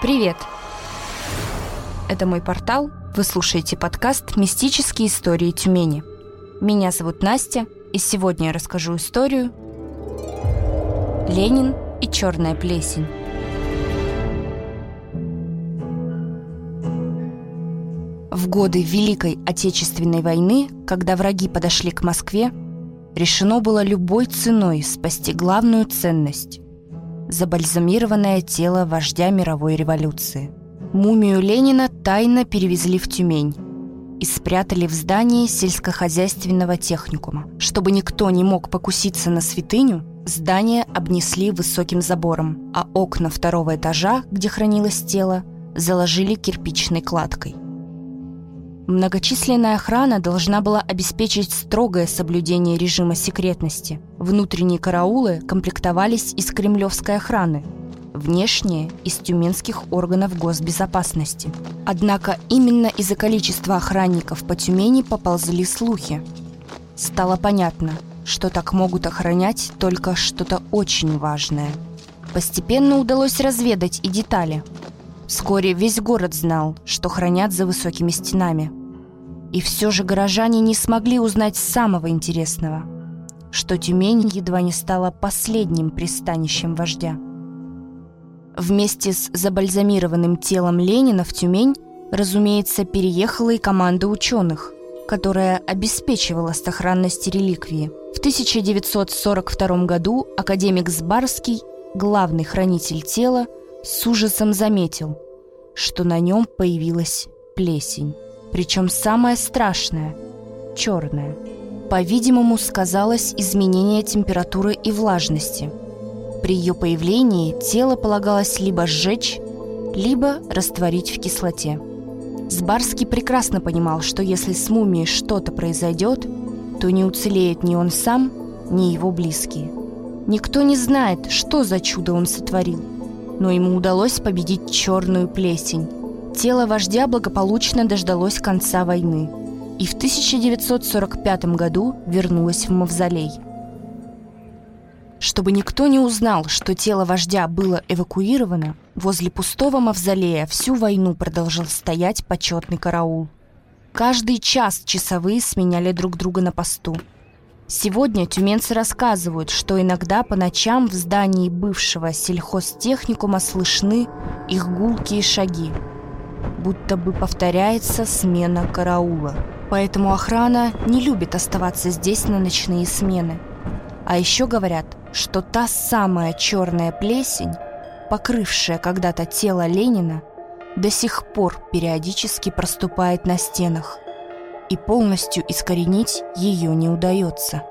Привет! Это мой портал. Вы слушаете подкаст «Мистические истории Тюмени». Меня зовут Настя, и сегодня я расскажу историю «Ленин и черная плесень». В годы Великой Отечественной войны, когда враги подошли к Москве, решено было любой ценой спасти главную ценность – забальзамированное тело вождя мировой революции. Мумию Ленина тайно перевезли в Тюмень и спрятали в здании сельскохозяйственного техникума. Чтобы никто не мог покуситься на святыню, здание обнесли высоким забором, а окна второго этажа, где хранилось тело, заложили кирпичной кладкой – Многочисленная охрана должна была обеспечить строгое соблюдение режима секретности. Внутренние караулы комплектовались из кремлевской охраны, внешние – из тюменских органов госбезопасности. Однако именно из-за количества охранников по Тюмени поползли слухи. Стало понятно, что так могут охранять только что-то очень важное. Постепенно удалось разведать и детали. Вскоре весь город знал, что хранят за высокими стенами – и все же горожане не смогли узнать самого интересного, что Тюмень едва не стала последним пристанищем вождя. Вместе с забальзамированным телом Ленина в Тюмень, разумеется, переехала и команда ученых, которая обеспечивала сохранность реликвии. В 1942 году академик Сбарский, главный хранитель тела, с ужасом заметил, что на нем появилась плесень. Причем самое страшное – черное. По-видимому, сказалось изменение температуры и влажности. При ее появлении тело полагалось либо сжечь, либо растворить в кислоте. Сбарский прекрасно понимал, что если с мумией что-то произойдет, то не уцелеет ни он сам, ни его близкие. Никто не знает, что за чудо он сотворил, но ему удалось победить черную плесень, Тело вождя благополучно дождалось конца войны и в 1945 году вернулось в мавзолей. Чтобы никто не узнал, что тело вождя было эвакуировано, возле пустого мавзолея всю войну продолжал стоять почетный караул. Каждый час часовые сменяли друг друга на посту. Сегодня тюменцы рассказывают, что иногда по ночам в здании бывшего сельхозтехникума слышны их гулкие шаги – будто бы повторяется смена караула. Поэтому охрана не любит оставаться здесь на ночные смены. А еще говорят, что та самая черная плесень, покрывшая когда-то тело Ленина, до сих пор периодически проступает на стенах, и полностью искоренить ее не удается.